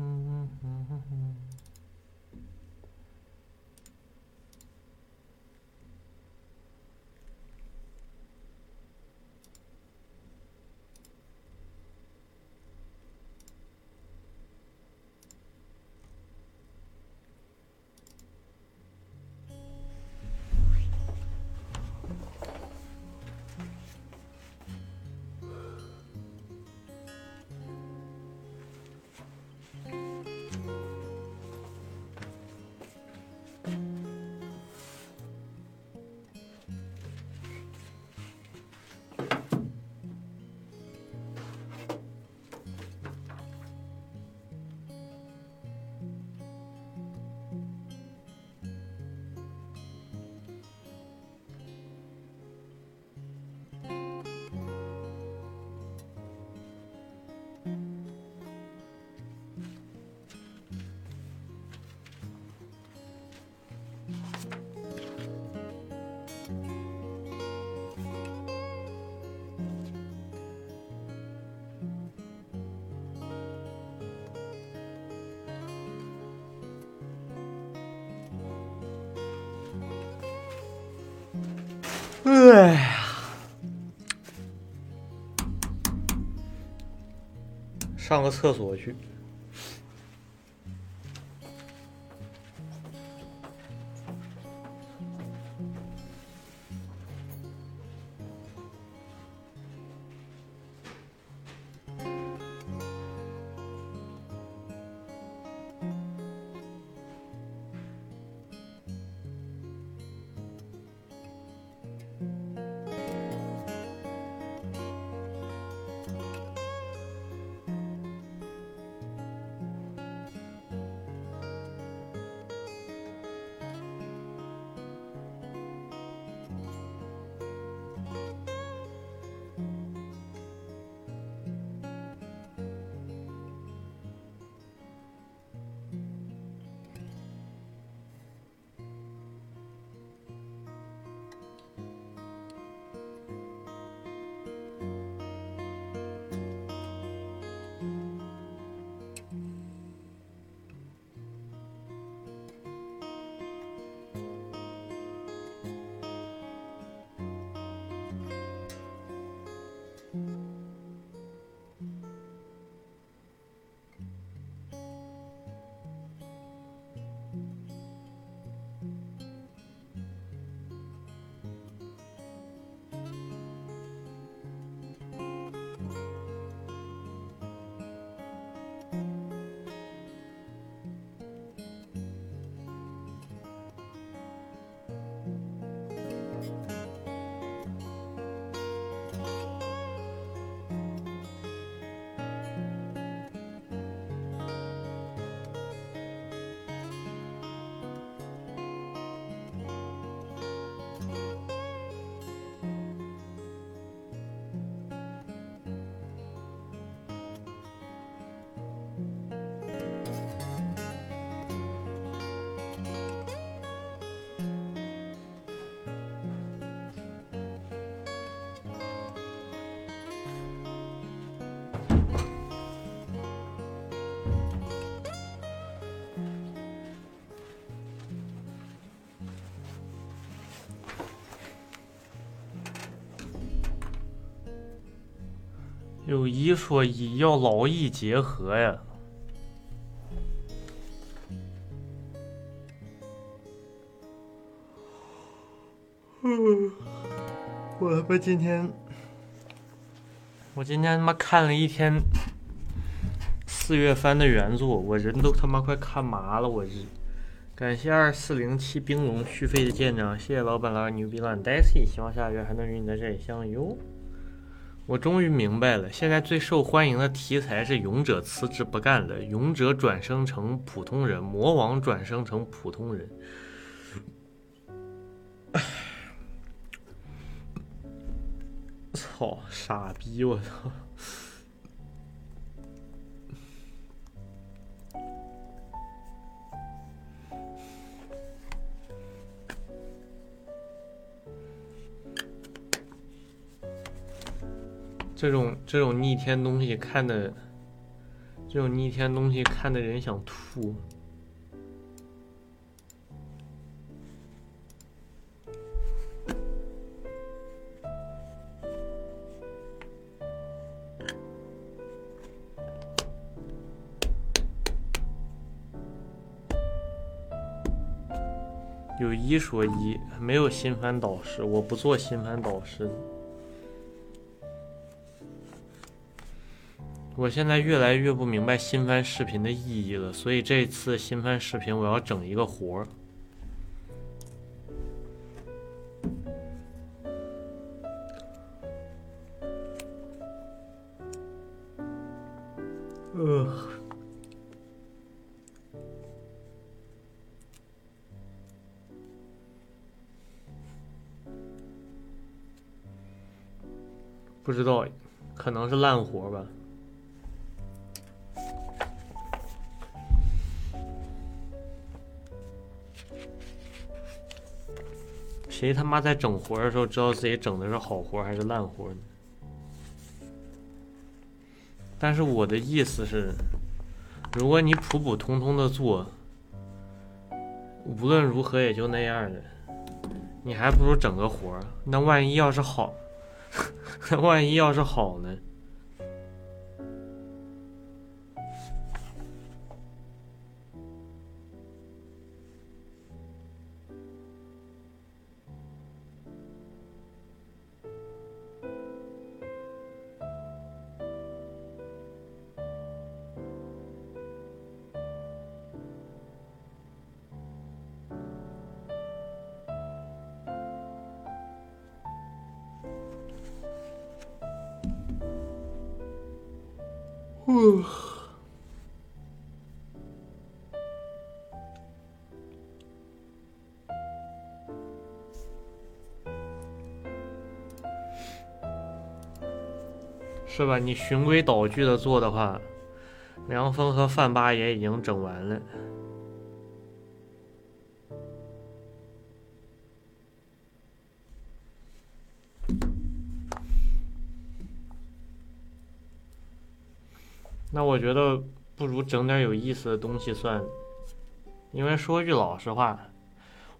Mm-hmm. 上个厕所去。有一说一，要劳逸结合呀。嗯，我他妈今天，我今天他妈看了一天四月番的原作，我人都他妈快看麻了，我日！感谢二四零七冰龙续费的舰长，谢谢老板老牛逼乱 Daisy，希望下个月还能与你在这里相遇哟。我终于明白了，现在最受欢迎的题材是勇者辞职不干了，勇者转生成普通人，魔王转生成普通人。操，傻逼！我操！这种这种逆天东西看的这种逆天东西看的人想吐。有一说一，没有新番导师，我不做新番导师。我现在越来越不明白新番视频的意义了，所以这次新番视频我要整一个活儿。呃，不知道，可能是烂活吧。谁他妈在整活的时候知道自己整的是好活还是烂活呢？但是我的意思是，如果你普普通通的做，无论如何也就那样的，你还不如整个活。那万一要是好，万一要是好呢？是吧？你循规蹈矩的做的话，梁峰和范八爷已经整完了。那我觉得不如整点有意思的东西算，因为说句老实话，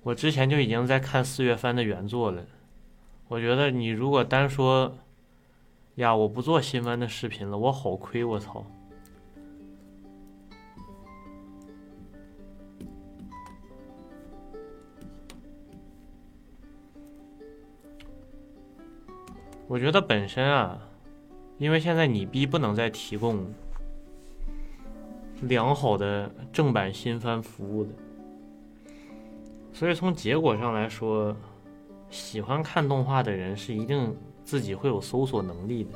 我之前就已经在看四月番的原作了。我觉得你如果单说，呀，我不做新番的视频了，我好亏，我操！我觉得本身啊，因为现在你逼不能再提供。良好的正版新番服务的，所以从结果上来说，喜欢看动画的人是一定自己会有搜索能力的。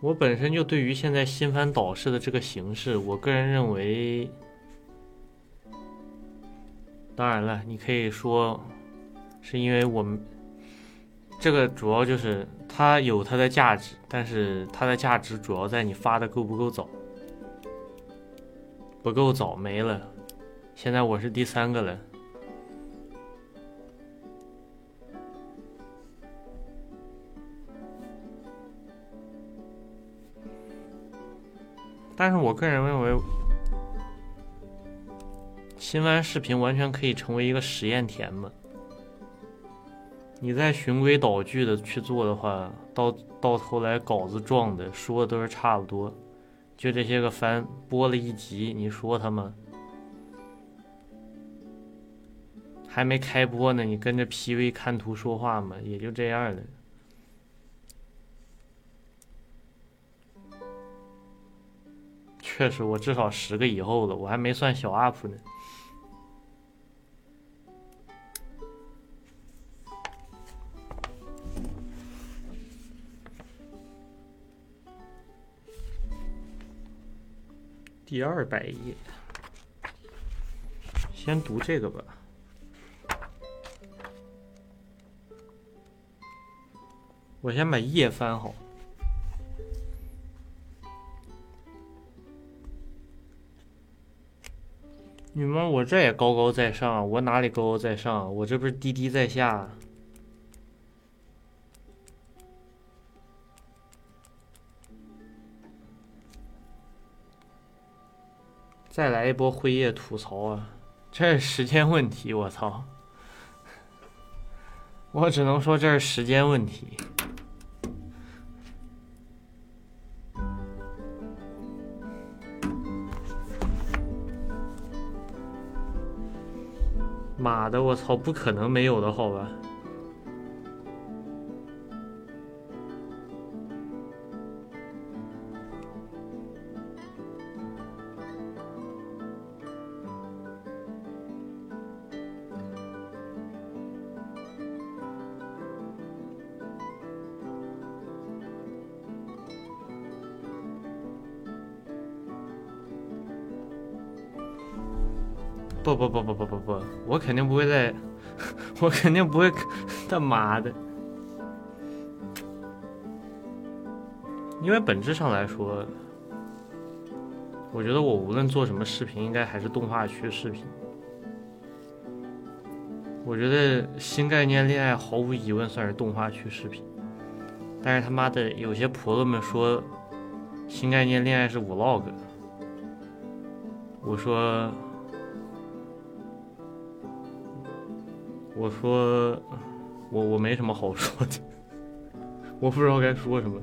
我本身就对于现在新番导视的这个形式，我个人认为，当然了，你可以说是因为我们。这个主要就是它有它的价值，但是它的价值主要在你发的够不够早，不够早没了。现在我是第三个了，但是我个人认为，新番视频完全可以成为一个实验田嘛。你再循规蹈矩的去做的话，到到头来稿子撞的说的都是差不多，就这些个番播了一集，你说他们还没开播呢，你跟着 PV 看图说话嘛，也就这样了。确实，我至少十个以后了，我还没算小 UP 呢。第二百页，先读这个吧。我先把页翻好。你们我这也高高在上我哪里高高在上？我这不是低低在下？再来一波辉夜吐槽啊这是时间问题我操！我只能说这是时间问题。妈的，我操！不可能没有的好吧？不不不不不，我肯定不会在，我肯定不会，他妈的！因为本质上来说，我觉得我无论做什么视频，应该还是动画区视频。我觉得新概念恋爱毫无疑问算是动画区视频，但是他妈的有些婆子们说新概念恋爱是 vlog，我说。我说，我我没什么好说的，我不知道该说什么。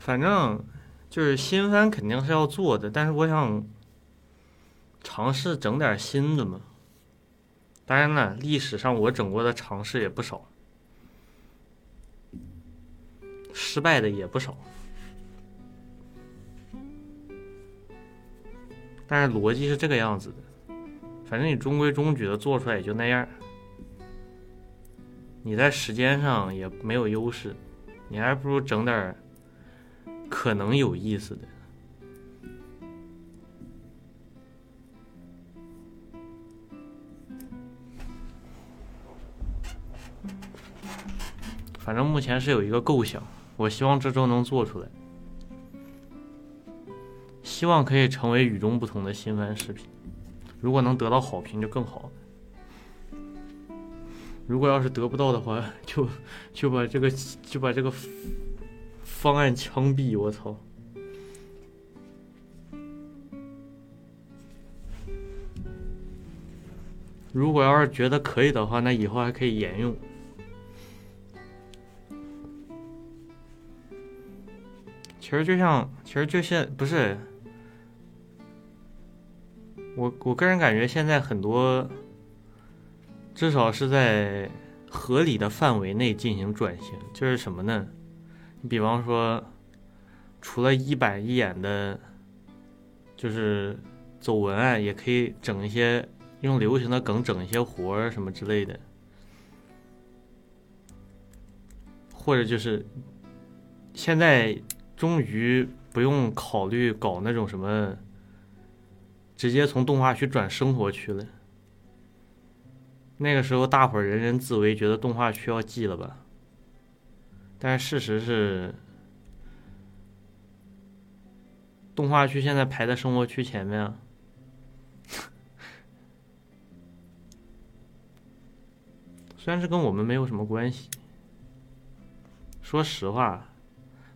反正就是新番肯定是要做的，但是我想。尝试整点新的嘛，当然了，历史上我整过的尝试也不少，失败的也不少，但是逻辑是这个样子的，反正你中规中矩的做出来也就那样，你在时间上也没有优势，你还不如整点可能有意思的。反正目前是有一个构想，我希望这周能做出来，希望可以成为与众不同的新番视频。如果能得到好评就更好了，如果要是得不到的话，就就把这个就把这个方案枪毙！我操！如果要是觉得可以的话，那以后还可以沿用。其实就像，其实就像不是，我我个人感觉现在很多，至少是在合理的范围内进行转型。就是什么呢？你比方说，除了一板一眼的，就是走文案，也可以整一些用流行的梗整一些活儿什么之类的，或者就是现在。终于不用考虑搞那种什么，直接从动画区转生活区了。那个时候大伙儿人人自危，觉得动画区要记了吧？但是事实是，动画区现在排在生活区前面啊。虽然是跟我们没有什么关系，说实话。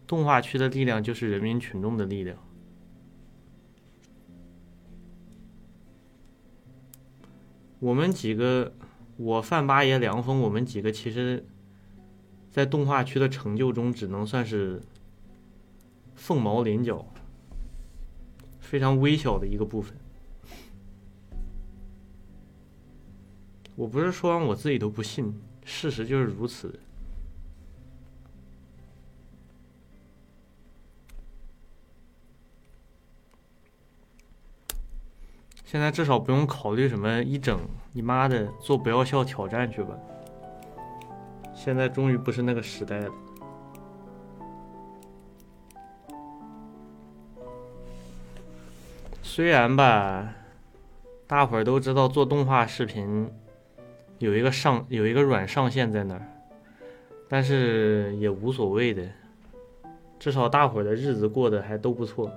动画区的力量就是人民群众的力量。我们几个，我范八爷、梁峰，我们几个其实，在动画区的成就中，只能算是凤毛麟角，非常微小的一个部分。我不是说完我自己都不信，事实就是如此。现在至少不用考虑什么一整你妈的做不要笑挑战去吧。现在终于不是那个时代了。虽然吧，大伙儿都知道做动画视频有一个上有一个软上限在那儿，但是也无所谓的，至少大伙儿的日子过得还都不错。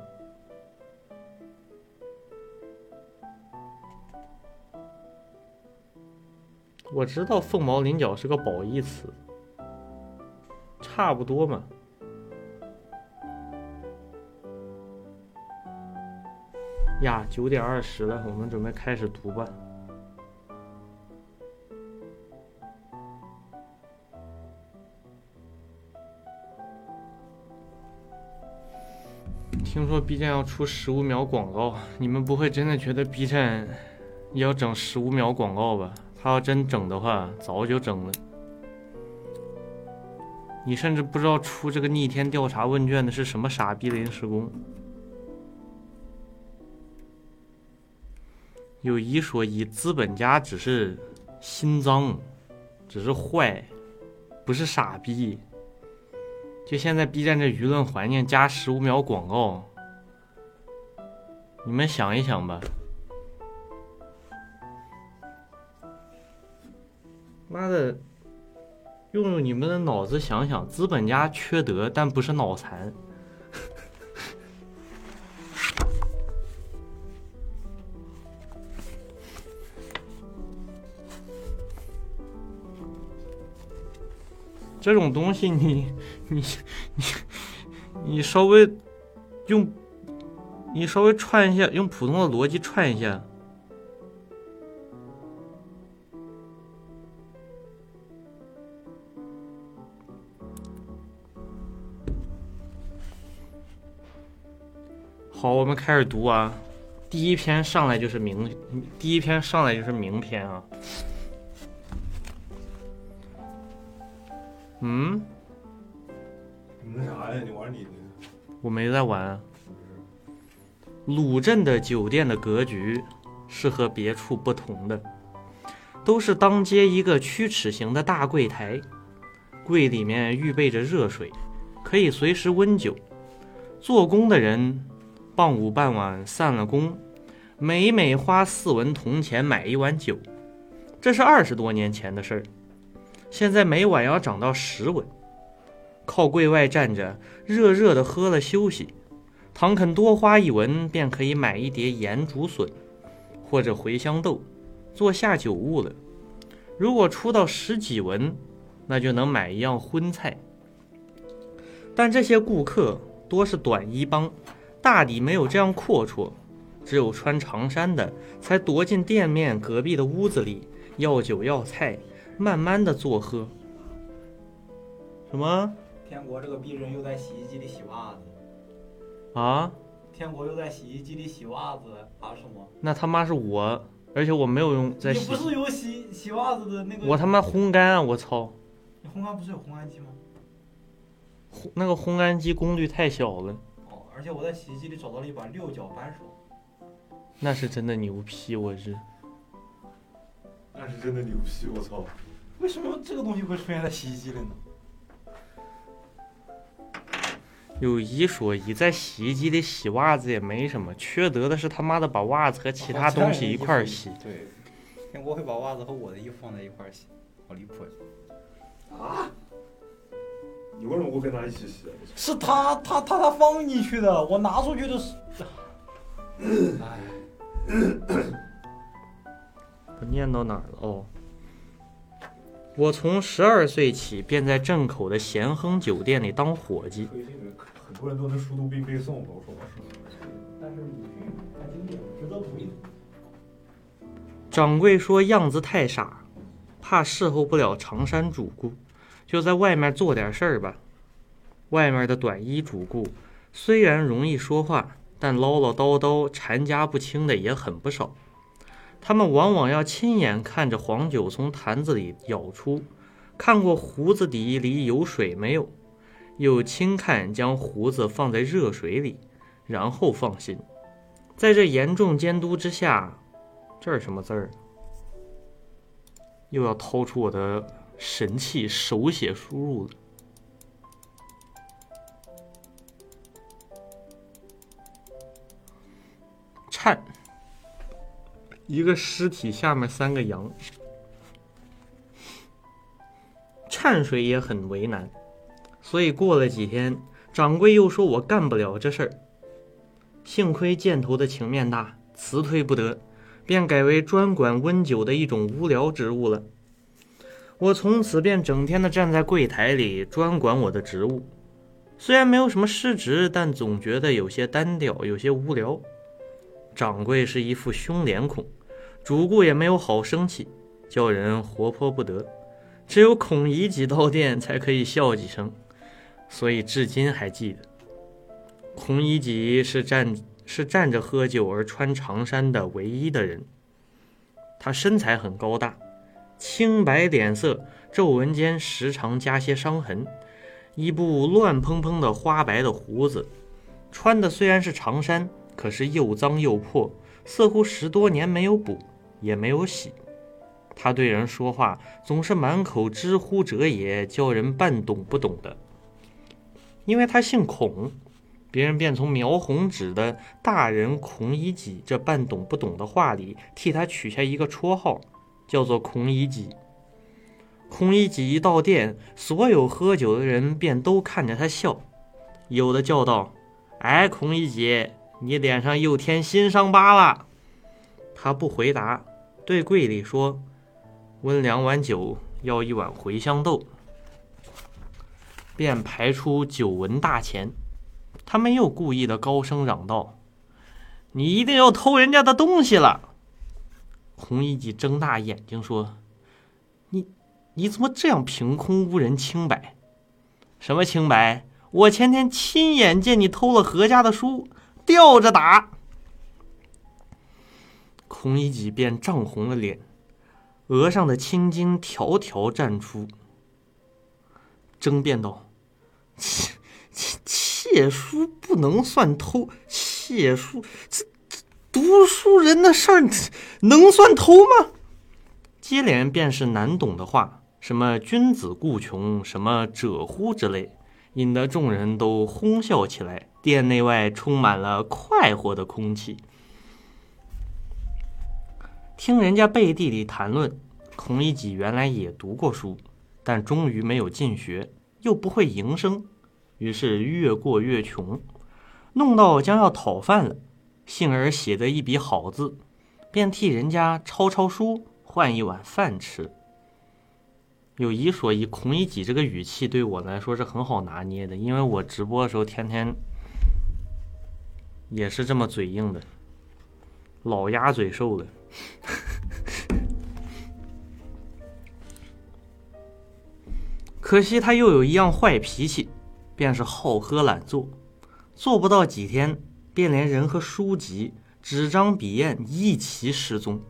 我知道凤毛麟角是个褒义词，差不多嘛。呀，九点二十了，我们准备开始读吧。听说 B 站要出十五秒广告，你们不会真的觉得 B 站要整十五秒广告吧？他要真整的话，早就整了。你甚至不知道出这个逆天调查问卷的是什么傻逼临时工。有一说一，资本家只是心脏，只是坏，不是傻逼。就现在 B 站这舆论环境，加十五秒广告，你们想一想吧。妈的，用用你们的脑子想想，资本家缺德，但不是脑残。这种东西你，你你你稍微用，你稍微串一下，用普通的逻辑串一下。好，我们开始读啊。第一篇上来就是名，第一篇上来就是名篇啊。嗯，你那啥呀？你玩你的。我没在玩。鲁镇的酒店的格局是和别处不同的，都是当街一个曲尺形的大柜台，柜里面预备着热水，可以随时温酒。做工的人傍午傍晚散了工，每每花四文铜钱买一碗酒，这是二十多年前的事儿。现在每晚要涨到十文，靠柜外站着，热热的喝了休息。倘肯多花一文，便可以买一碟盐竹笋，或者茴香豆，做下酒物了。如果出到十几文，那就能买一样荤菜。但这些顾客多是短衣帮，大抵没有这样阔绰，只有穿长衫的才躲进店面隔壁的屋子里要酒要菜。慢慢的坐喝。什么？天国这个逼人又在洗衣机里洗袜子。啊？天国又在洗衣机里洗袜子啊？什么？那他妈是我，而且我没有用在洗。你不是有洗洗袜子的那个？我他妈烘干啊！我操！你烘干不是有烘干机吗？烘那个烘干机功率太小了。哦，而且我在洗衣机里找到了一把六角扳手。那是真的牛批，我日。那是真的牛批，我操！为什么这个东西会出现在洗衣机里呢？有一说一，在洗衣机里洗袜子也没什么，缺德的是他妈的把袜子和其他东西一块儿洗。对，我会把袜子和我的衣服放在一块儿洗，好离谱呀！啊？你为什么会跟他一起洗？是他，他，他，他放进去的，我拿出去的是。哎。我念到哪儿了？哦。我从十二岁起便在镇口的咸亨酒店里当伙计。很多人都能熟读并背诵，我说但是鲁迅太经典，值得读一读。掌柜说样子太傻，怕侍候不了长山主顾，就在外面做点事儿吧。外面的短衣主顾虽然容易说话，但唠唠叨叨、缠家不清的也很不少。他们往往要亲眼看着黄酒从坛子里舀出，看过胡子底里有水没有，又轻看将胡子放在热水里，然后放心。在这严重监督之下，这是什么字儿？又要掏出我的神器手写输入的，颤。一个尸体下面三个羊，颤水也很为难，所以过了几天，掌柜又说我干不了这事儿。幸亏箭头的情面大，辞退不得，便改为专管温酒的一种无聊职务了。我从此便整天的站在柜台里，专管我的职务。虽然没有什么失职，但总觉得有些单调，有些无聊。掌柜是一副凶脸孔，主顾也没有好生气，叫人活泼不得。只有孔乙己到店才可以笑几声，所以至今还记得。孔乙己是站是站着喝酒而穿长衫的唯一的人。他身材很高大，青白脸色，皱纹间时常加些伤痕，一部乱蓬蓬的花白的胡子，穿的虽然是长衫，可是又脏又破，似乎十多年没有补，也没有洗。他对人说话总是满口“知乎者也”，叫人半懂不懂的。因为他姓孔。别人便从描红纸的大人孔乙己这半懂不懂的话里，替他取下一个绰号，叫做孔乙己。孔乙己一到店，所有喝酒的人便都看着他笑，有的叫道：“哎，孔乙己，你脸上又添新伤疤了。”他不回答，对柜里说：“温两碗酒，要一碗茴香豆。”便排出酒文大钱。他没有故意的高声嚷道：“你一定要偷人家的东西了！”孔乙己睁大眼睛说：“你你怎么这样凭空污人清白？什么清白？我前天亲眼见你偷了何家的书，吊着打。”孔乙己便涨红了脸，额上的青筋条条绽出，争辩道：“切切！”书不能算偷，窃书这读书人的事儿能算偷吗？接连便是难懂的话，什么君子固穷，什么者乎之类，引得众人都哄笑起来。店内外充满了快活的空气。听人家背地里谈论，孔乙己原来也读过书，但终于没有进学，又不会营生。于是越过越穷，弄到将要讨饭了，幸而写得一笔好字，便替人家抄抄书，换一碗饭吃。有一说一，孔乙己这个语气对我来说是很好拿捏的，因为我直播的时候天天也是这么嘴硬的，老鸭嘴兽了。可惜他又有一样坏脾气。便是好喝懒做，做不到几天，便连人和书籍、纸张、笔砚一齐失踪。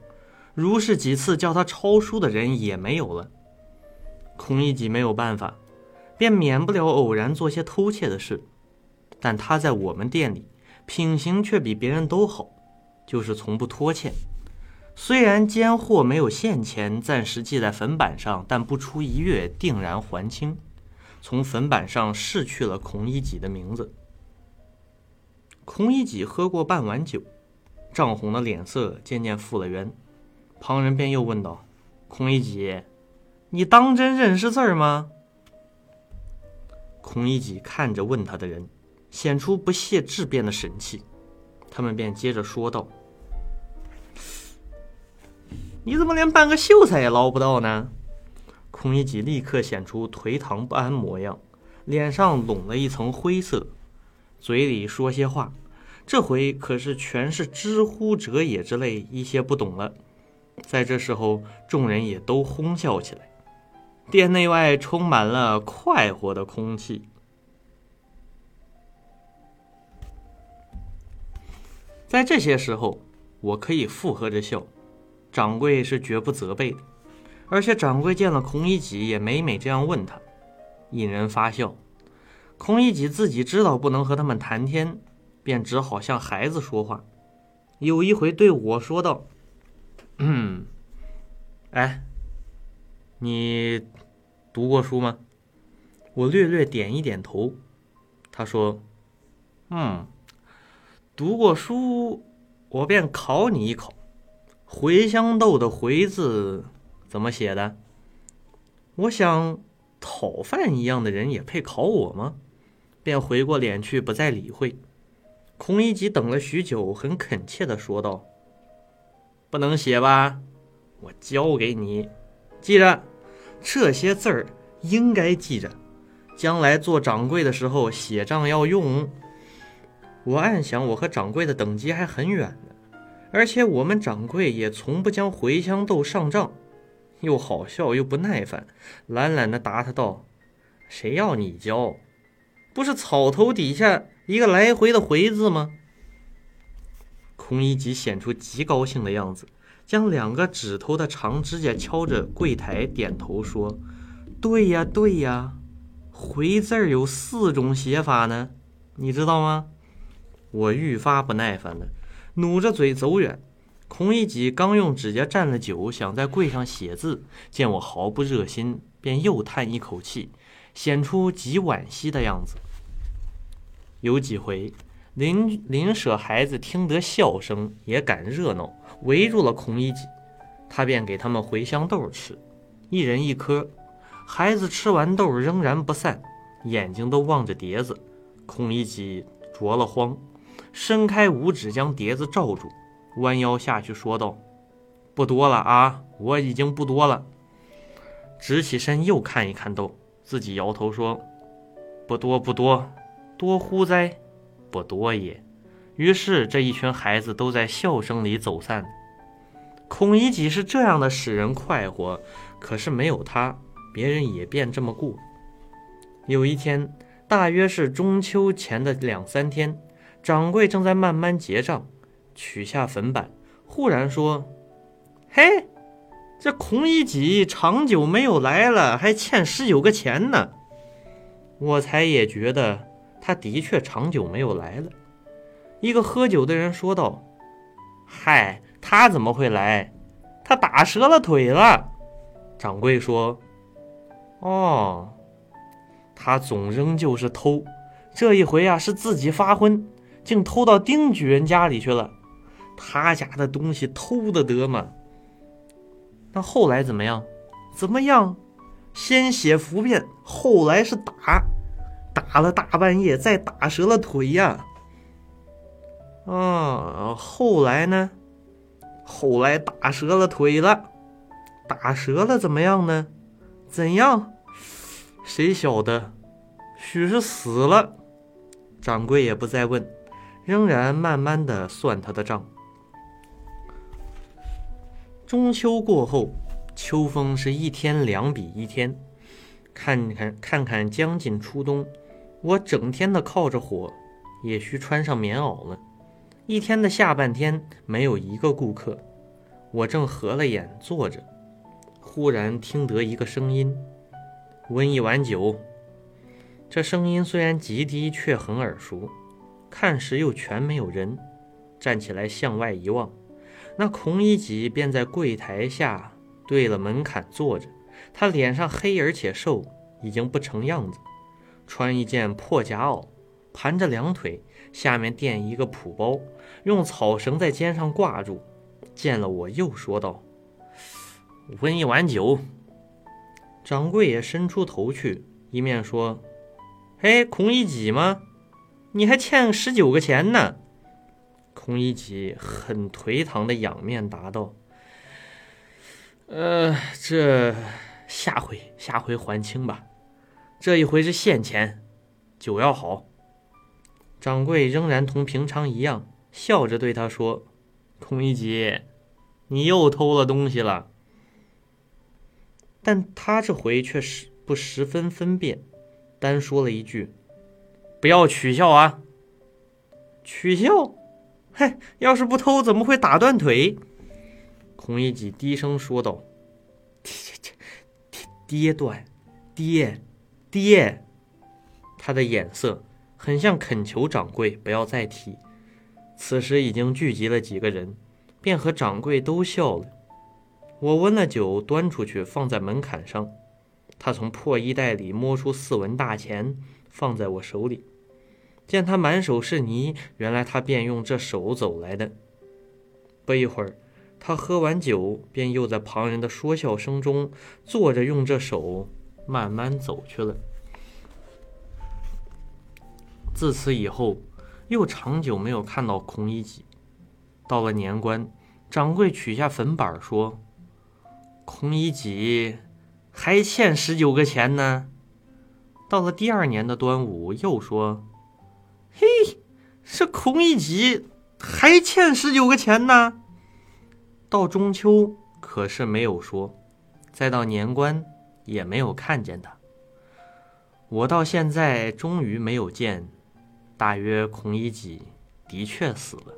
如是几次叫他抄书的人也没有了。孔乙己没有办法，便免不了偶然做些偷窃的事。但他在我们店里品行却比别人都好，就是从不拖欠。虽然奸货没有现钱暂时记在粉板上，但不出一月定然还清。从粉板上拭去了孔乙己的名字。孔乙己喝过半碗酒，涨红的脸色渐渐复了原。旁人便又问道：“孔乙己，你当真认识字儿吗？”孔乙己看着问他的人，显出不屑质辩的神气。他们便接着说道：“你怎么连半个秀才也捞不到呢？”孔乙己立刻显出颓唐不安模样，脸上拢了一层灰色，嘴里说些话，这回可是全是“知乎者也”之类一些不懂了。在这时候，众人也都哄笑起来，店内外充满了快活的空气。在这些时候，我可以附和着笑，掌柜是绝不责备的。而且掌柜见了孔乙己，也每每这样问他，引人发笑。孔乙己自己知道不能和他们谈天，便只好向孩子说话。有一回对我说道：“嗯，哎，你读过书吗？”我略略点一点头。他说：“嗯，读过书，我便考你一考，茴香豆的茴字。”怎么写的？我想，讨饭一样的人也配考我吗？便回过脸去，不再理会。孔乙己等了许久，很恳切的说道：“不能写吧？我教给你，记着，这些字儿应该记着，将来做掌柜的时候写账要用。我暗想，我和掌柜的等级还很远呢，而且我们掌柜也从不将茴香豆上账。又好笑又不耐烦，懒懒地答他道：“谁要你教？不是草头底下一个来回的回字吗？”孔乙己显出极高兴的样子，将两个指头的长指甲敲着柜台，点头说：“对呀，对呀，回字儿有四种写法呢，你知道吗？”我愈发不耐烦了，努着嘴走远。孔乙己刚用指甲蘸了酒，想在柜上写字，见我毫不热心，便又叹一口气，显出极惋惜的样子。有几回，邻邻舍孩子听得笑声，也赶热闹，围住了孔乙己，他便给他们茴香豆吃，一人一颗。孩子吃完豆仍然不散，眼睛都望着碟子。孔乙己着了慌，伸开五指将碟子罩住。弯腰下去说道：“不多了啊，我已经不多了。”直起身又看一看豆，自己摇头说：“不多不多，多乎哉？不多也。”于是这一群孩子都在笑声里走散。孔乙己是这样的使人快活，可是没有他，别人也便这么过。有一天，大约是中秋前的两三天，掌柜正在慢慢结账。取下粉板，忽然说：“嘿，这孔乙己长久没有来了，还欠十九个钱呢。”我才也觉得他的确长久没有来了。一个喝酒的人说道：“嗨，他怎么会来？他打折了腿了。”掌柜说：“哦，他总仍旧是偷，这一回啊是自己发昏，竟偷到丁举人家里去了。”他家的东西偷的得吗？那后来怎么样？怎么样？先写符片，后来是打，打了大半夜，再打折了腿呀。啊，后来呢？后来打折了腿了，打折了怎么样呢？怎样？谁晓得？许是死了。掌柜也不再问，仍然慢慢的算他的账。中秋过后，秋风是一天两比一天。看看看看，将近初冬，我整天的靠着火，也需穿上棉袄了。一天的下半天没有一个顾客，我正合了眼坐着，忽然听得一个声音：“温一碗酒。”这声音虽然极低，却很耳熟。看时又全没有人，站起来向外一望。那孔乙己便在柜台下对了门槛坐着，他脸上黑而且瘦，已经不成样子，穿一件破夹袄，盘着两腿，下面垫一个蒲包，用草绳在肩上挂住。见了我，又说道：“温一碗酒。”掌柜也伸出头去，一面说：“嘿，孔乙己吗？你还欠十九个钱呢。”孔乙己很颓唐的仰面答道：“呃，这下回下回还清吧，这一回是现钱，酒要好。”掌柜仍然同平常一样，笑着对他说：“孔乙己，你又偷了东西了。”但他这回却是不十分分辨，单说了一句：“不要取笑啊！”取笑。嘿，要是不偷，怎么会打断腿？孔乙己低声说道：“爹爹爹爹断，跌跌。”他的眼色很像恳求掌柜不要再提。此时已经聚集了几个人，便和掌柜都笑了。我温了酒，端出去放在门槛上。他从破衣袋里摸出四文大钱，放在我手里。见他满手是泥，原来他便用这手走来的。不一会儿，他喝完酒，便又在旁人的说笑声中坐着，用这手慢慢走去了。自此以后，又长久没有看到孔乙己。到了年关，掌柜取下粉板说：“孔乙己，还欠十九个钱呢。到了第二年的端午，又说：“，这孔乙己还欠十九个钱呢。”到中秋可是没有说，再到年关也没有看见他。我到现在终于没有见，大约孔乙己的确死了。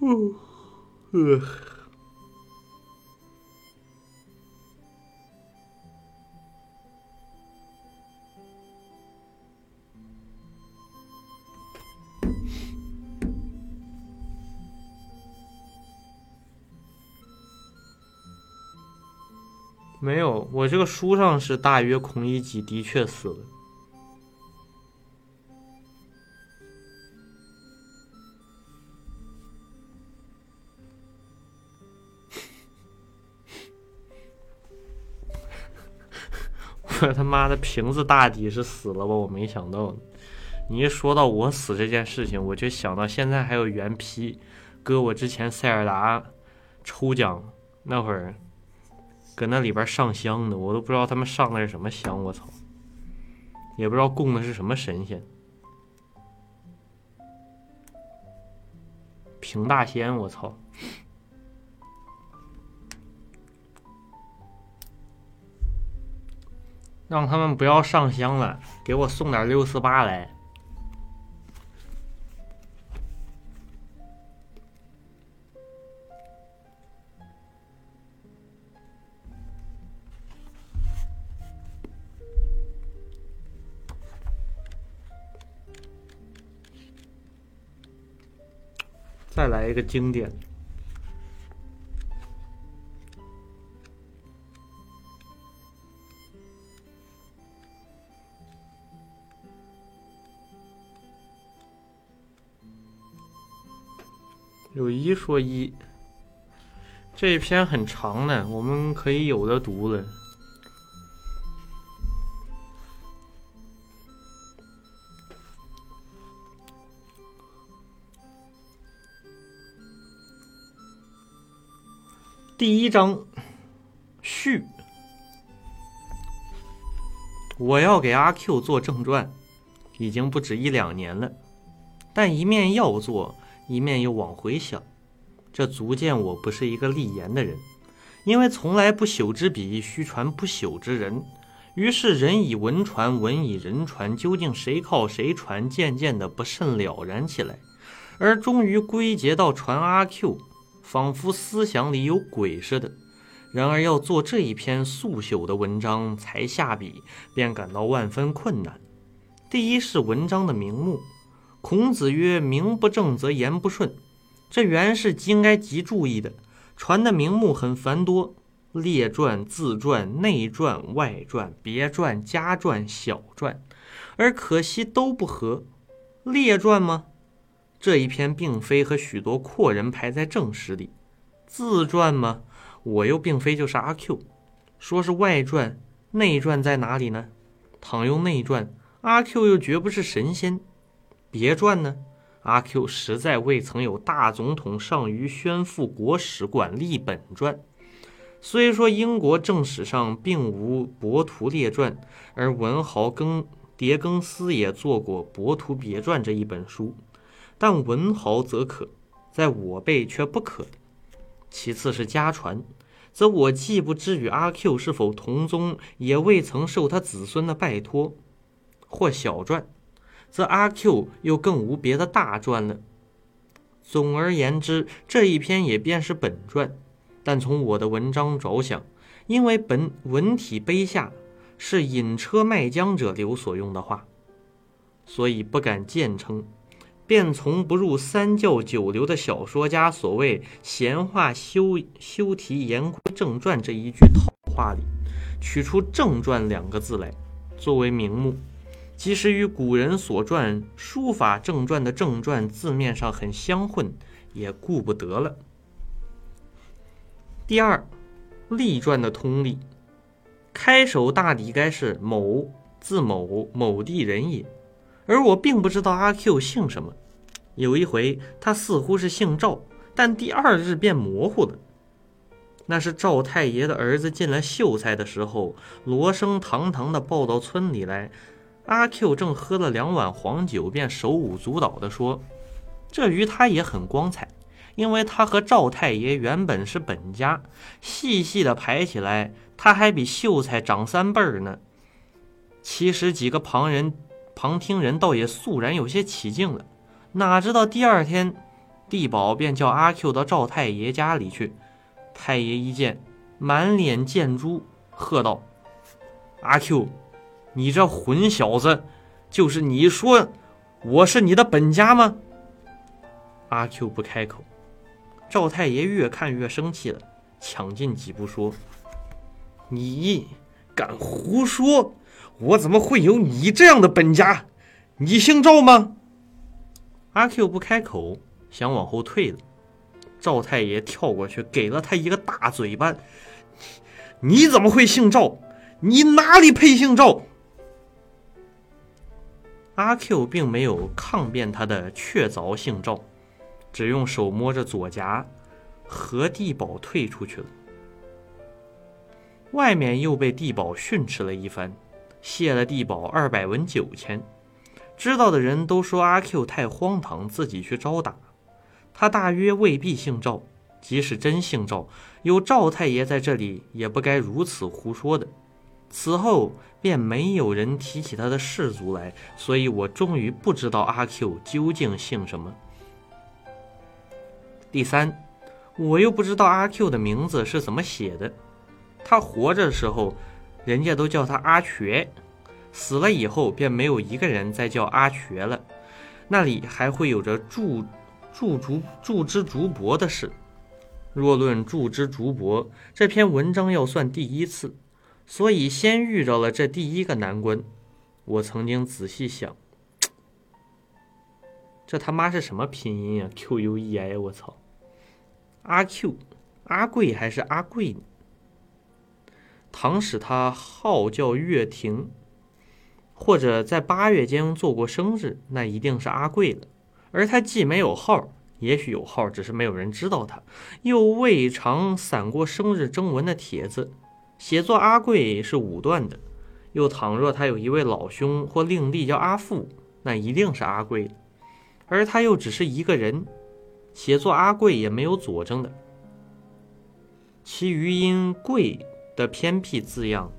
嗯，呃。没有，我这个书上是大约孔乙己的确死了。我他妈的瓶子大抵是死了吧？我没想到，你一说到我死这件事情，我就想到现在还有原批，搁我之前塞尔达抽奖那会儿。搁那里边上香的，我都不知道他们上的是什么香，我操！也不知道供的是什么神仙。平大仙，我操！让他们不要上香了，给我送点六四八来。再来一个经典。有一说一，这一篇很长的，我们可以有的读了。第一章序，我要给阿 Q 做正传，已经不止一两年了，但一面要做，一面又往回想，这足见我不是一个立言的人，因为从来不朽之笔，须传不朽之人。于是人以文传，文以人传，究竟谁靠谁传，渐渐的不甚了然起来，而终于归结到传阿 Q。仿佛思想里有鬼似的。然而要做这一篇速朽的文章才下笔，便感到万分困难。第一是文章的名目，孔子曰：“名不正则言不顺。”这原是应该极注意的。传的名目很繁多，列传、自传、内传、外传、别传、家传、小传，而可惜都不合。列传吗？这一篇并非和许多阔人排在正史里，自传吗？我又并非就是阿 Q，说是外传、内传在哪里呢？倘用内传，阿 Q 又绝不是神仙。别传呢？阿 Q 实在未曾有大总统上于宣父国史馆立本传。虽说英国正史上并无博图列传，而文豪更狄更斯也做过《博图别传》这一本书。但文豪则可，在我辈却不可。其次是家传，则我既不知与阿 Q 是否同宗，也未曾受他子孙的拜托；或小传，则阿 Q 又更无别的大传了。总而言之，这一篇也便是本传。但从我的文章着想，因为本文体碑下是引车卖浆者流所用的话，所以不敢见称。便从不入三教九流的小说家所谓“闲话休休提言归正传”这一句套话里，取出“正传”两个字来作为名目，即使与古人所传书法正传的正传字面上很相混，也顾不得了。第二，立传的通例，开首大抵该是“某字某某地人也”。而我并不知道阿 Q 姓什么。有一回，他似乎是姓赵，但第二日便模糊了。那是赵太爷的儿子进来秀才的时候，罗生堂堂的抱到村里来。阿 Q 正喝了两碗黄酒，便手舞足蹈地说：“这于他也很光彩，因为他和赵太爷原本是本家，细细的排起来，他还比秀才长三辈儿呢。”其实几个旁人、旁听人倒也肃然有些起敬了。哪知道第二天，地保便叫阿 Q 到赵太爷家里去。太爷一见，满脸见珠，喝道：“阿 Q，你这混小子，就是你说我是你的本家吗？”阿 Q 不开口。赵太爷越看越生气了，抢进几步说：“你敢胡说！我怎么会有你这样的本家？你姓赵吗？”阿 Q 不开口，想往后退了。赵太爷跳过去，给了他一个大嘴巴。你怎么会姓赵？你哪里配姓赵？阿 Q 并没有抗辩他的确凿姓赵，只用手摸着左颊，和地保退出去了。外面又被地保训斥了一番，谢了地保二百文酒钱。知道的人都说阿 Q 太荒唐，自己去招打。他大约未必姓赵，即使真姓赵，有赵太爷在这里，也不该如此胡说的。此后便没有人提起他的氏族来，所以我终于不知道阿 Q 究竟姓什么。第三，我又不知道阿 Q 的名字是怎么写的。他活着的时候，人家都叫他阿瘸，死了以后便没有一个人再叫阿瘸了。那里还会有着祝。祝竹祝之竹帛的事，若论祝之竹帛，这篇文章要算第一次，所以先遇着了这第一个难关。我曾经仔细想，这他妈是什么拼音啊？Q U E I，我操！阿 Q，阿贵还是阿贵呢？倘使他号叫月亭，或者在八月间做过生日，那一定是阿贵了。而他既没有号，也许有号，只是没有人知道他，又未尝散过生日征文的帖子。写作阿贵是武断的，又倘若他有一位老兄或令弟叫阿富，那一定是阿贵了。而他又只是一个人，写作阿贵也没有佐证的。其余因“贵”的偏僻字样，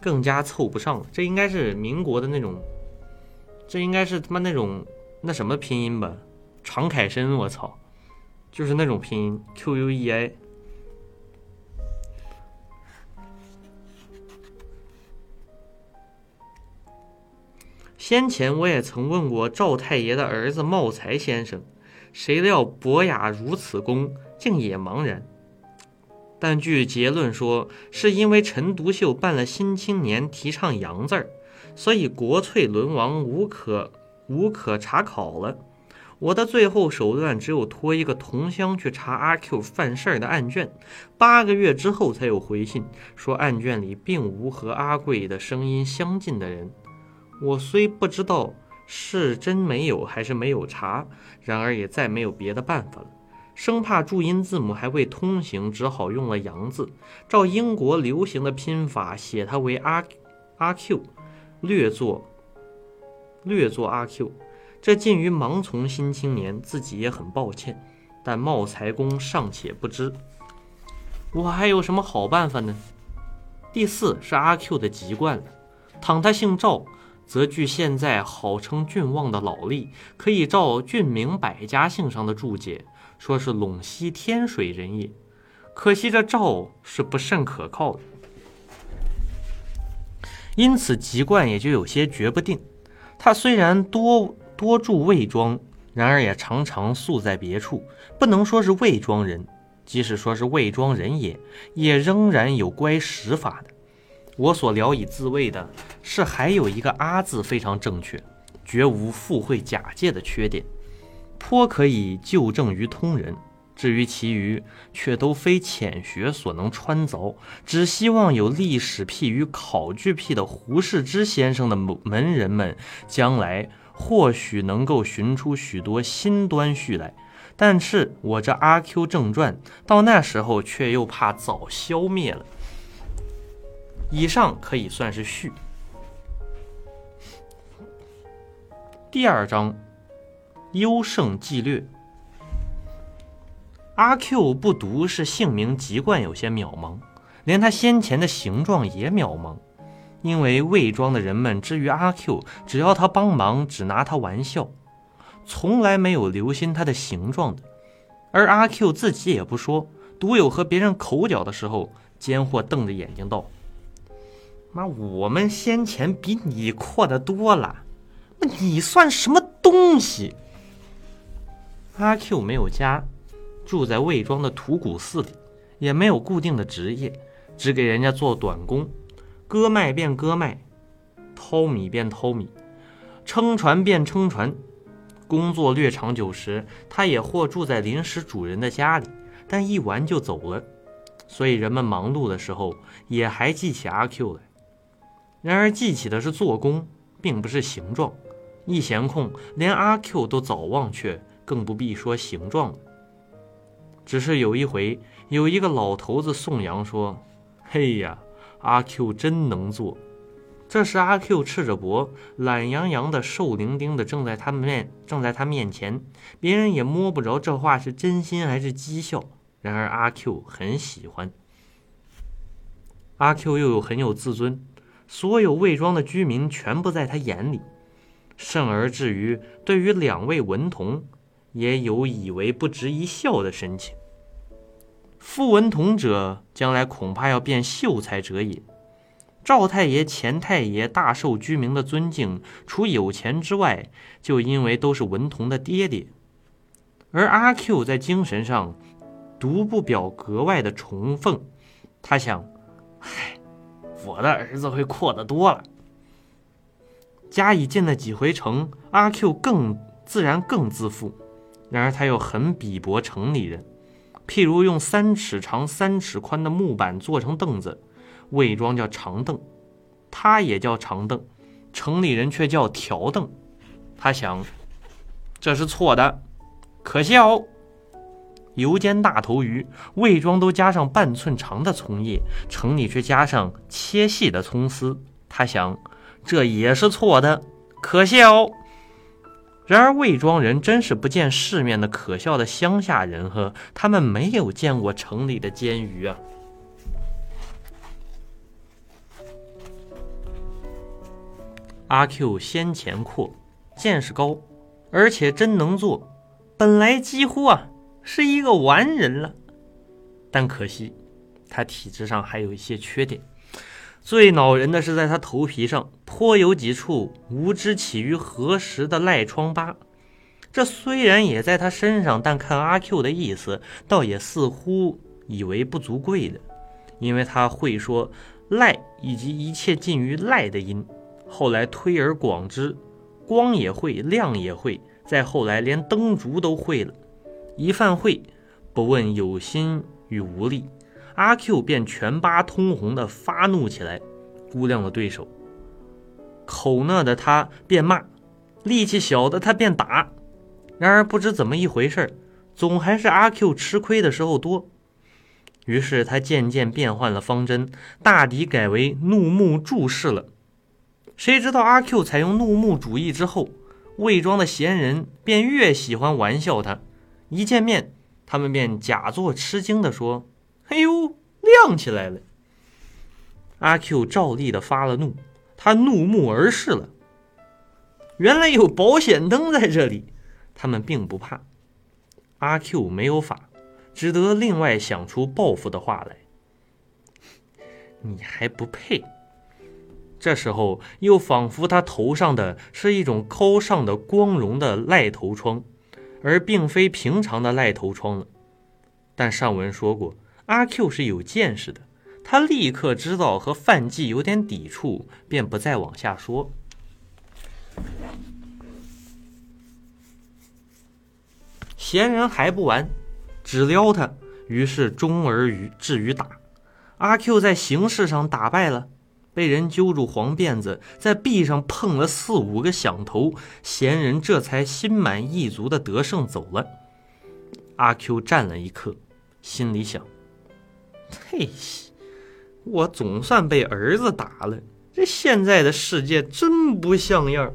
更加凑不上。这应该是民国的那种，这应该是他妈那种。那什么拼音吧，常凯申，我操，就是那种拼音 Q U E I。先前我也曾问过赵太爷的儿子茂才先生，谁料博雅如此功，竟也茫然。但据结论说，是因为陈独秀办了《新青年》，提倡“洋”字儿，所以国粹沦亡，无可。无可查考了，我的最后手段只有托一个同乡去查阿 Q 犯事儿的案卷，八个月之后才有回信，说案卷里并无和阿贵的声音相近的人。我虽不知道是真没有还是没有查，然而也再没有别的办法了，生怕注音字母还未通行，只好用了洋字，照英国流行的拼法写它为阿阿 Q，略作。略作阿 Q，这近于盲从新青年，自己也很抱歉，但茂才公尚且不知，我还有什么好办法呢？第四是阿 Q 的籍贯，倘他姓赵，则据现在号称郡望的老吏，可以照郡名百家姓上的注解，说是陇西天水人也。可惜这赵是不甚可靠的，因此籍贯也就有些决不定。他虽然多多住魏庄，然而也常常宿在别处，不能说是魏庄人。即使说是魏庄人也，也仍然有乖使法的。我所聊以自慰的是，还有一个阿字非常正确，绝无附会假借的缺点，颇可以就正于通人。至于其余，却都非浅学所能穿凿。只希望有历史癖与考据癖的胡适之先生的门人们，将来或许能够寻出许多新端绪来。但是我这《阿 Q 正传》到那时候却又怕早消灭了。以上可以算是序。第二章，优胜计略。阿 Q 不独是姓名籍贯有些渺茫，连他先前的形状也渺茫。因为魏庄的人们之于阿 Q，只要他帮忙，只拿他玩笑。从来没有留心他的形状的，而阿 Q 自己也不说，独有和别人口角的时候，奸货瞪着眼睛道：“妈，我们先前比你阔的多了，那你算什么东西？”阿 Q 没有家，住在魏庄的土谷寺里，也没有固定的职业，只给人家做短工，割麦便割麦，掏米便掏米，撑船便撑船。工作略长久时，他也或住在临时主人的家里，但一玩就走了。所以人们忙碌的时候，也还记起阿 Q 来。然而记起的是做工，并不是形状。一闲空，连阿 Q 都早忘却，更不必说形状了。只是有一回，有一个老头子颂扬说：“嘿呀，阿 Q 真能做。”这时，阿 Q 赤着脖，懒洋洋的、瘦伶仃的，正在他面正在他面前，别人也摸不着这话是真心还是讥笑。然而阿 Q 很喜欢。阿 Q 又有很有自尊，所有魏庄的居民全部在他眼里，甚而至于对于两位文童，也有以为不值一笑的神情。夫文童者，将来恐怕要变秀才者也。赵太爷、钱太爷大受居民的尊敬，除有钱之外，就因为都是文童的爹爹。而阿 Q 在精神上，独不表格外的崇奉。他想，唉，我的儿子会阔得多了。家已进了几回城，阿 Q 更自然更自负。然而他又很鄙薄城里人，譬如用三尺长、三尺宽的木板做成凳子。魏庄叫长凳，他也叫长凳，城里人却叫条凳。他想，这是错的，可笑。油煎大头鱼，魏庄都加上半寸长的葱叶，城里却加上切细的葱丝。他想，这也是错的，可笑。然而魏庄人真是不见世面的可笑的乡下人呵，他们没有见过城里的煎鱼啊。阿 Q 先前阔，见识高，而且真能做，本来几乎啊是一个完人了。但可惜，他体质上还有一些缺点。最恼人的是，在他头皮上颇有几处无知起于何时的赖疮疤。这虽然也在他身上，但看阿 Q 的意思，倒也似乎以为不足贵的，因为他会说赖以及一切近于赖的音。后来推而广之，光也会，亮也会，再后来连灯烛都会了。一犯会，不问有心与无力，阿 Q 便全巴通红的发怒起来，估量了对手。口讷的他便骂，力气小的他便打。然而不知怎么一回事总还是阿 Q 吃亏的时候多。于是他渐渐变换了方针，大抵改为怒目注视了。谁知道阿 Q 采用怒目主义之后，魏庄的闲人便越喜欢玩笑他。一见面，他们便假作吃惊地说：“哎呦，亮起来了！”阿 Q 照例的发了怒，他怒目而视了。原来有保险灯在这里，他们并不怕。阿 Q 没有法，只得另外想出报复的话来：“你还不配！”这时候，又仿佛他头上的是一种高尚的、光荣的赖头疮，而并非平常的赖头疮了。但上文说过，阿 Q 是有见识的，他立刻知道和范纪有点抵触，便不再往下说。闲人还不完，只撩他，于是终而于至于打。阿 Q 在形式上打败了。被人揪住黄辫子，在壁上碰了四五个响头，闲人这才心满意足的得胜走了。阿 Q 站了一刻，心里想：嘿，我总算被儿子打了，这现在的世界真不像样。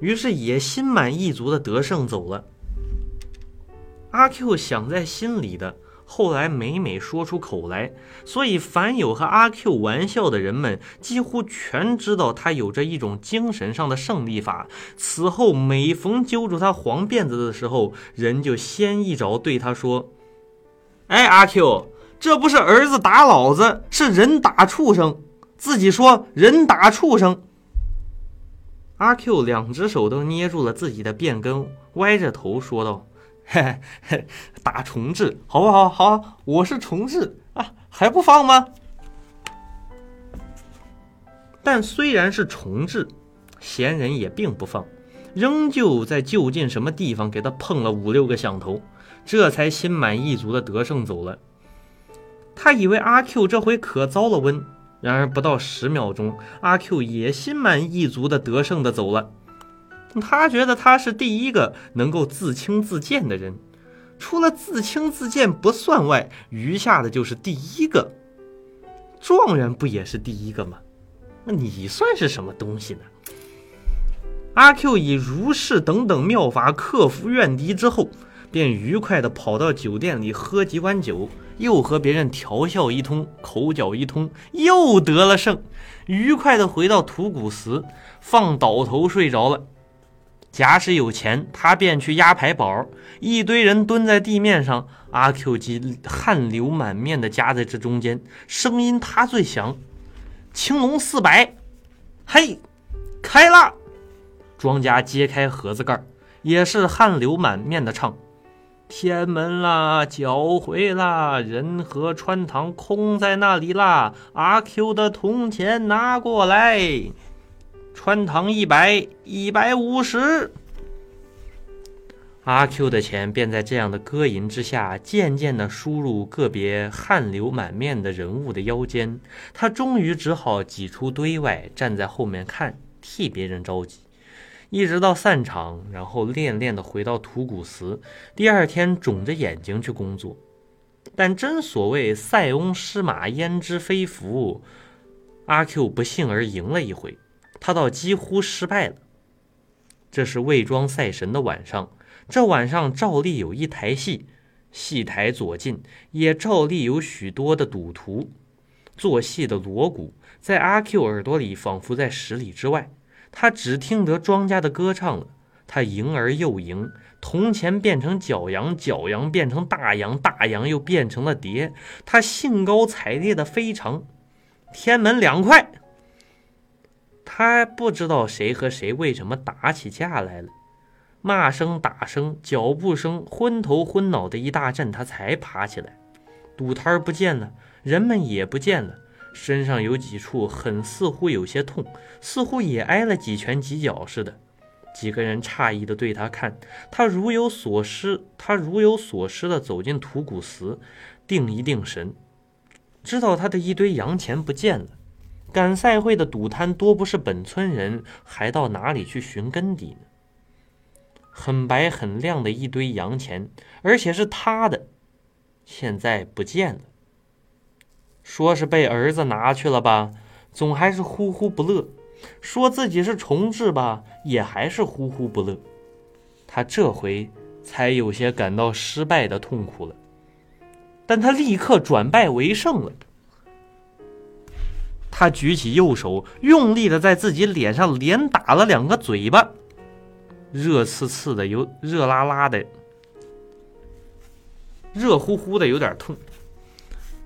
于是也心满意足的得胜走了。阿 Q 想在心里的。后来每每说出口来，所以凡有和阿 Q 玩笑的人们，几乎全知道他有着一种精神上的胜利法。此后每逢揪住他黄辫子的时候，人就先一着对他说：“哎，阿 Q，这不是儿子打老子，是人打畜生。自己说人打畜生。”阿 Q 两只手都捏住了自己的辫根，歪着头说道。嘿嘿，打重置，好不好？好，我是重置啊，还不放吗？但虽然是重置，闲人也并不放，仍旧在就近什么地方给他碰了五六个响头，这才心满意足的得胜走了。他以为阿 Q 这回可遭了瘟，然而不到十秒钟，阿 Q 也心满意足的得胜的走了。他觉得他是第一个能够自轻自贱的人，除了自轻自贱不算外，余下的就是第一个。状元不也是第一个吗？那你算是什么东西呢？阿 Q 以如是等等妙法克服怨敌之后，便愉快地跑到酒店里喝几碗酒，又和别人调笑一通，口角一通，又得了胜，愉快地回到土谷寺，放倒头睡着了。假使有钱，他便去压牌宝。一堆人蹲在地面上，阿 Q 即汗流满面的夹在这中间，声音他最响。青龙四百，嘿，开了！庄家揭开盒子盖，也是汗流满面的唱：天门啦，脚回啦，仁和穿堂空在那里啦，阿 Q 的铜钱拿过来。穿堂一百一百五十，阿 Q 的钱便在这样的歌吟之下，渐渐地输入个别汗流满面的人物的腰间。他终于只好挤出堆外，站在后面看，替别人着急，一直到散场，然后恋恋地回到土谷祠。第二天肿着眼睛去工作。但真所谓塞翁失马焉知非福，阿 Q 不幸而赢了一回。他倒几乎失败了。这是魏庄赛神的晚上，这晚上照例有一台戏，戏台左近也照例有许多的赌徒。做戏的锣鼓在阿 Q 耳朵里仿佛在十里之外，他只听得庄家的歌唱了。他赢而又赢，铜钱变成角羊，角羊变成大羊，大羊又变成了蝶。他兴高采烈的非常，天门两块。他不知道谁和谁为什么打起架来了，骂声、打声、脚步声，昏头昏脑的一大阵，他才爬起来。赌摊不见了，人们也不见了，身上有几处很似乎有些痛，似乎也挨了几拳几脚似的。几个人诧异的对他看，他如有所失，他如有所失的走进土谷祠，定一定神，知道他的一堆洋钱不见了。赶赛会的赌摊多不是本村人，还到哪里去寻根底呢？很白很亮的一堆洋钱，而且是他的，现在不见了。说是被儿子拿去了吧，总还是呼呼不乐；说自己是重置吧，也还是呼呼不乐。他这回才有些感到失败的痛苦了，但他立刻转败为胜了。他举起右手，用力的在自己脸上连打了两个嘴巴，热刺刺的，有热辣辣的，热乎乎的，有点痛。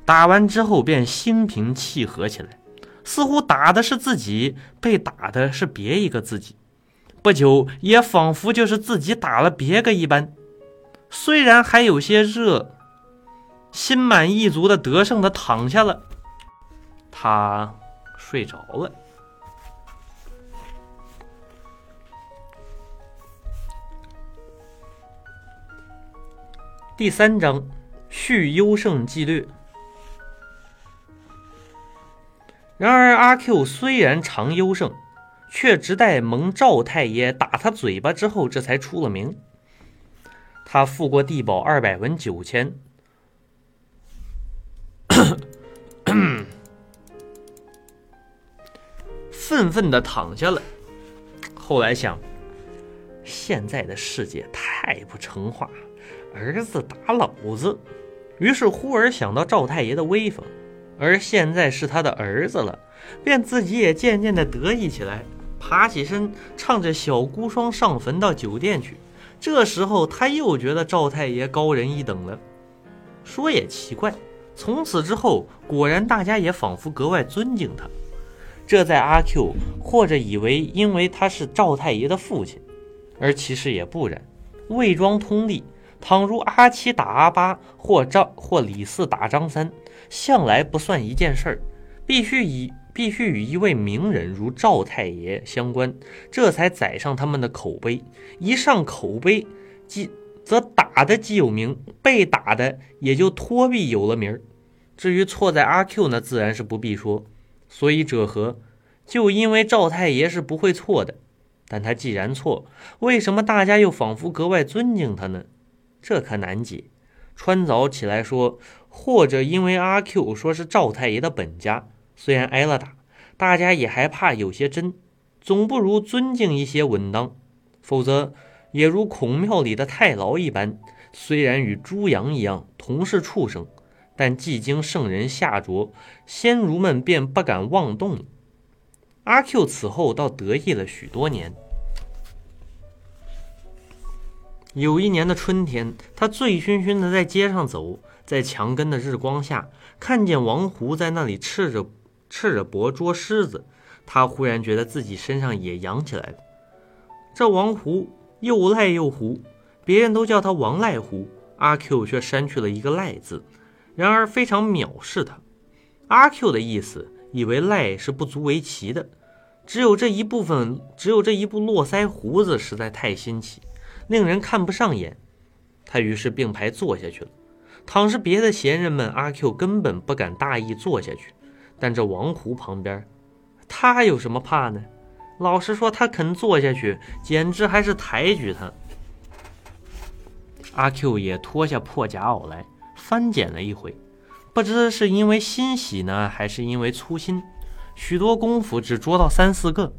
打完之后便心平气和起来，似乎打的是自己，被打的是别一个自己。不久，也仿佛就是自己打了别个一般。虽然还有些热，心满意足的得胜的躺下了。他睡着了。第三章，续优胜纪律。然而阿 Q 虽然常优胜，却只待蒙赵太爷打他嘴巴之后，这才出了名。他付过地保二百文九千，愤愤的躺下了。后来想，现在的世界太不成话，儿子打老子。于是忽而想到赵太爷的威风，而现在是他的儿子了，便自己也渐渐的得意起来，爬起身，唱着《小孤孀上坟》到酒店去。这时候他又觉得赵太爷高人一等了。说也奇怪，从此之后，果然大家也仿佛格外尊敬他。这在阿 Q 或者以为因为他是赵太爷的父亲，而其实也不然。魏庄通例。倘如阿七打阿八，或张或李四打张三，向来不算一件事儿，必须以必须与一位名人如赵太爷相关，这才载上他们的口碑。一上口碑，即则打的既有名，被打的也就托必有了名儿。至于错在阿 Q 呢，自然是不必说。所以者何？就因为赵太爷是不会错的，但他既然错，为什么大家又仿佛格外尊敬他呢？这可难解。穿凿起来说，或者因为阿 Q 说是赵太爷的本家，虽然挨了打，大家也还怕有些真，总不如尊敬一些稳当。否则，也如孔庙里的太牢一般，虽然与猪羊一样同是畜生，但既经圣人下着，仙儒们便不敢妄动。阿 Q 此后倒得意了许多年。有一年的春天，他醉醺醺的在街上走，在墙根的日光下，看见王胡在那里赤着赤着脖捉狮子，他忽然觉得自己身上也痒起来了。这王胡又赖又胡，别人都叫他王赖胡，阿 Q 却删去了一个赖字，然而非常藐视他。阿 Q 的意思，以为赖是不足为奇的，只有这一部分，只有这一部络腮胡子实在太新奇。令人看不上眼，他于是并排坐下去了。倘是别的闲人们，阿 Q 根本不敢大意坐下去。但这王胡旁边，他有什么怕呢？老实说，他肯坐下去，简直还是抬举他。阿 Q 也脱下破夹袄来翻捡了一回，不知是因为欣喜呢，还是因为粗心，许多功夫只捉到三四个。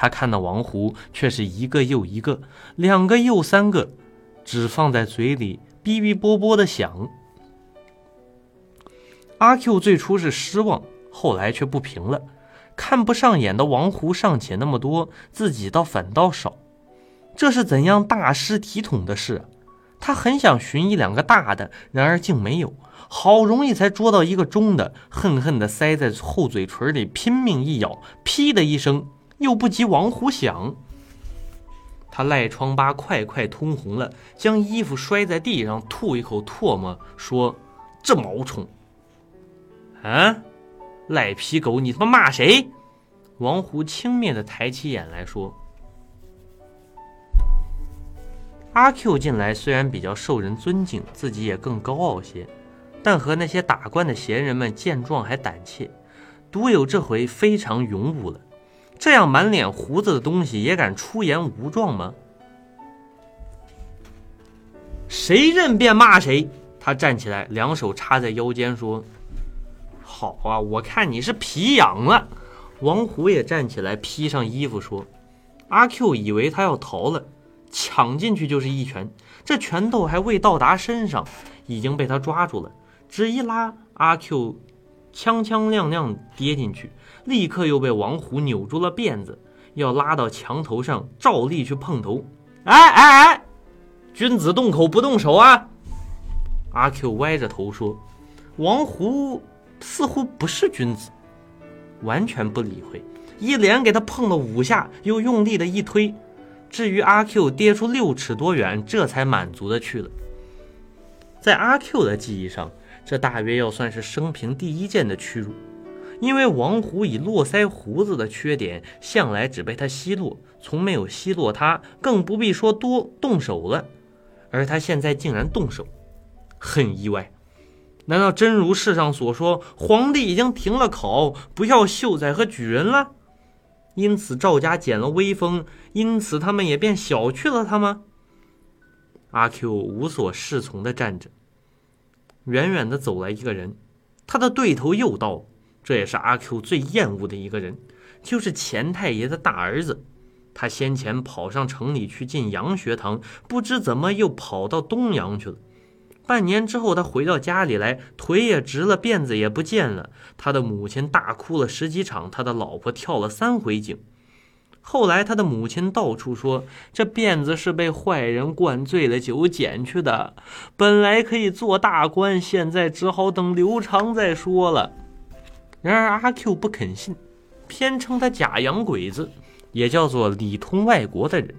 他看到王胡却是一个又一个，两个又三个，只放在嘴里哔哔啵啵的响。阿 Q 最初是失望，后来却不平了，看不上眼的王胡尚且那么多，自己倒反倒少，这是怎样大失体统的事？他很想寻一两个大的，然而竟没有，好容易才捉到一个中的，恨恨地塞在后嘴唇里，拼命一咬，噼的一声。又不及王虎响，他赖疮疤快快通红了，将衣服摔在地上，吐一口唾沫，说：“这毛虫！”啊，赖皮狗，你他妈骂谁？王虎轻蔑的抬起眼来说：“阿 Q 进来虽然比较受人尊敬，自己也更高傲些，但和那些打官的闲人们见状还胆怯，独有这回非常勇武了。”这样满脸胡子的东西也敢出言无状吗？谁认便骂谁。他站起来，两手插在腰间说：“好啊，我看你是皮痒了。”王虎也站起来，披上衣服说：“阿 Q 以为他要逃了，抢进去就是一拳，这拳头还未到达身上，已经被他抓住了，只一拉，阿 Q 锵锵亮亮跌进去。”立刻又被王虎扭住了辫子，要拉到墙头上，照例去碰头。哎哎哎，君子动口不动手啊！阿 Q 歪着头说：“王虎似乎不是君子，完全不理会，一连给他碰了五下，又用力的一推。至于阿 Q 跌出六尺多远，这才满足的去了。在阿 Q 的记忆上，这大约要算是生平第一件的屈辱。”因为王虎以络腮胡子的缺点，向来只被他奚落，从没有奚落他，更不必说多动手了。而他现在竟然动手，很意外。难道真如世上所说，皇帝已经停了考，不要秀才和举人了？因此赵家减了威风，因此他们也便小觑了他吗？阿 Q 无所适从地站着，远远地走来一个人，他的对头又到，这也是阿 Q 最厌恶的一个人，就是钱太爷的大儿子。他先前跑上城里去进洋学堂，不知怎么又跑到东洋去了。半年之后，他回到家里来，腿也直了，辫子也不见了。他的母亲大哭了十几场，他的老婆跳了三回井。后来，他的母亲到处说，这辫子是被坏人灌醉了酒捡去的，本来可以做大官，现在只好等刘长再说了。然而阿 Q 不肯信，偏称他假洋鬼子，也叫做里通外国的人，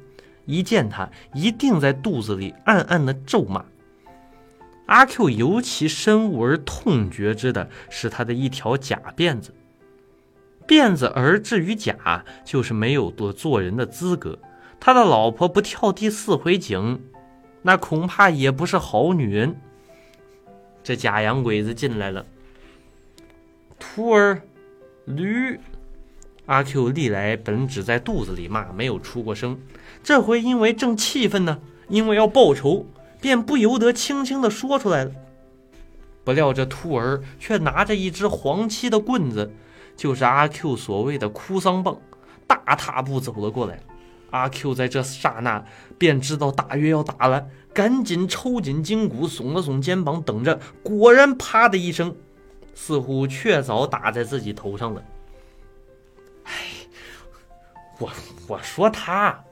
一见他一定在肚子里暗暗的咒骂。阿 Q 尤其深恶而痛绝之的是他的一条假辫子。辫子而至于假，就是没有了做人的资格。他的老婆不跳第四回井，那恐怕也不是好女人。这假洋鬼子进来了，徒儿，驴。阿 Q 历来本只在肚子里骂，没有出过声。这回因为正气愤呢，因为要报仇，便不由得轻轻地说出来了。不料这兔儿却拿着一只黄漆的棍子。就是阿 Q 所谓的哭丧棒，大踏步走了过来。阿 Q 在这刹那便知道大约要打了，赶紧抽紧筋骨，耸了耸肩膀，等着。果然，啪的一声，似乎确凿打在自己头上了。哎，我我说他，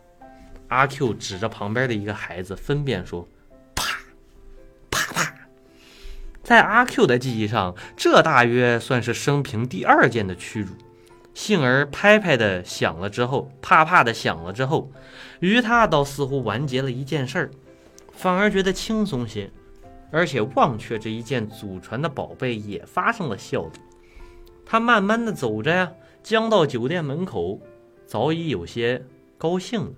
阿 Q 指着旁边的一个孩子，分辨说。啪，啪啪在阿 Q 的记忆上，这大约算是生平第二件的屈辱。幸而拍拍的响了之后，啪啪的响了之后，于他倒似乎完结了一件事儿，反而觉得轻松些，而且忘却这一件祖传的宝贝也发生了效力。他慢慢的走着呀，将到酒店门口，早已有些高兴了。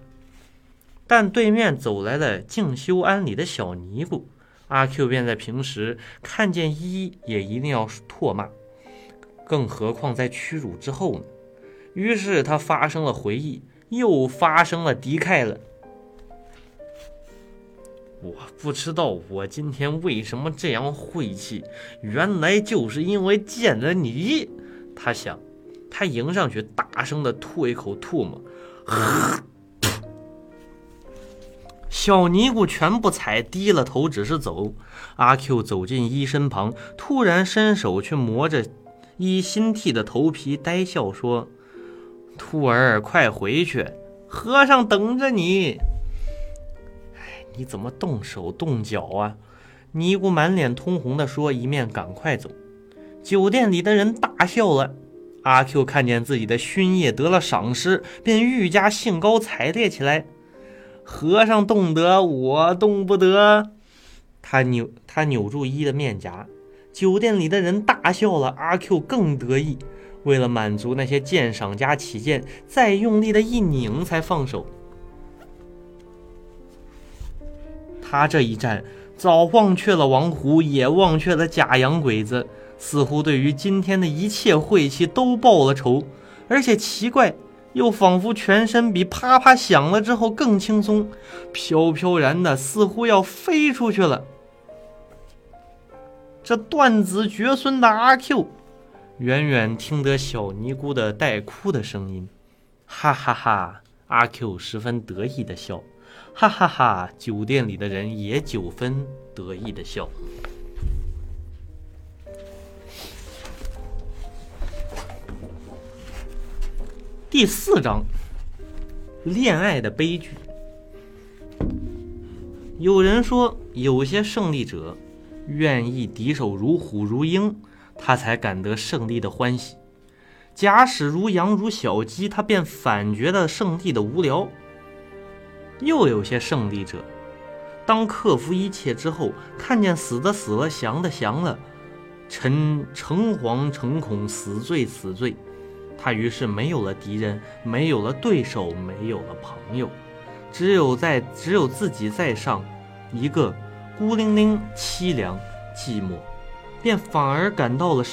但对面走来了静修庵里的小尼姑。阿 Q 便在平时看见一也一定要唾骂，更何况在屈辱之后呢？于是他发生了回忆，又发生了敌忾了。我不知道我今天为什么这样晦气，原来就是因为见了你。他想，他迎上去，大声的吐一口唾沫。小尼姑全不睬，低了头，只是走。阿 Q 走进一身旁，突然伸手去摸着一新剃的头皮，呆笑说：“兔儿，快回去，和尚等着你。”你怎么动手动脚啊？尼姑满脸通红的说，一面赶快走。酒店里的人大笑了。阿 Q 看见自己的熏业得了赏识，便愈加兴高采烈起来。和尚动得，我动不得。他扭他扭住一的面颊，酒店里的人大笑了。阿 Q 更得意，为了满足那些鉴赏家起见，再用力的一拧才放手。他这一战，早忘却了王胡，也忘却了假洋鬼子，似乎对于今天的一切晦气都报了仇，而且奇怪。又仿佛全身比啪啪响了之后更轻松，飘飘然的，似乎要飞出去了。这断子绝孙的阿 Q，远远听得小尼姑的带哭的声音，哈哈哈！阿 Q 十分得意的笑，哈哈哈！酒店里的人也九分得意的笑。第四章，恋爱的悲剧。有人说，有些胜利者愿意敌手如虎如鹰，他才感得胜利的欢喜；假使如羊如小鸡，他便反觉得胜利的无聊。又有些胜利者，当克服一切之后，看见死的死了，降的降了，诚诚惶诚恐，死罪死罪。他于是没有了敌人，没有了对手，没有了朋友，只有在只有自己在上，一个孤零零、凄凉、寂寞，便反而感到了。